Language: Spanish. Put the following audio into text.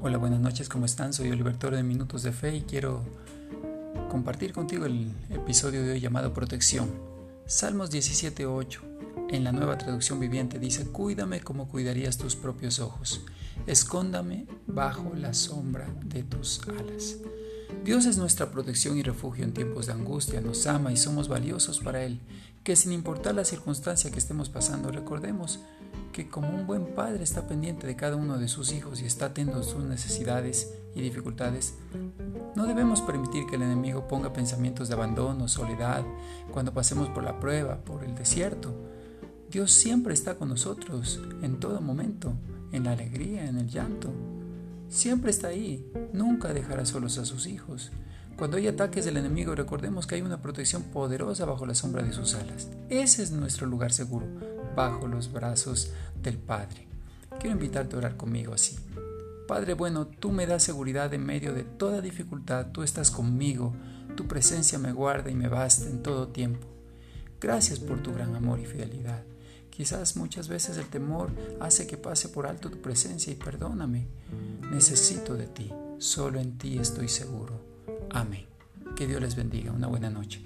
noches, ¿cómo están? Soy Oliver Toro de Minutos de Fe y quiero compartir contigo el episodio de hoy llamado Protección. Salmos 17.8 en la nueva traducción viviente dice, Cuídame como cuidarías tus propios ojos, escóndame bajo la sombra de tus alas. Dios es nuestra protección y refugio en tiempos de angustia, nos ama y somos valiosos para Él, que sin importar la circunstancia que estemos pasando, recordemos que como un buen padre está pendiente de cada uno de sus hijos y está atento a sus necesidades y dificultades, no debemos permitir que el enemigo ponga pensamientos de abandono, soledad, cuando pasemos por la prueba, por el desierto. Dios siempre está con nosotros en todo momento, en la alegría, en el llanto. Siempre está ahí, nunca dejará solos a sus hijos. Cuando hay ataques del enemigo, recordemos que hay una protección poderosa bajo la sombra de sus alas. Ese es nuestro lugar seguro, bajo los brazos del Padre. Quiero invitarte a orar conmigo así. Padre bueno, tú me das seguridad en medio de toda dificultad, tú estás conmigo, tu presencia me guarda y me basta en todo tiempo. Gracias por tu gran amor y fidelidad. Quizás muchas veces el temor hace que pase por alto tu presencia y perdóname. Necesito de ti, solo en ti estoy seguro. Amén. Que Dios les bendiga. Una buena noche.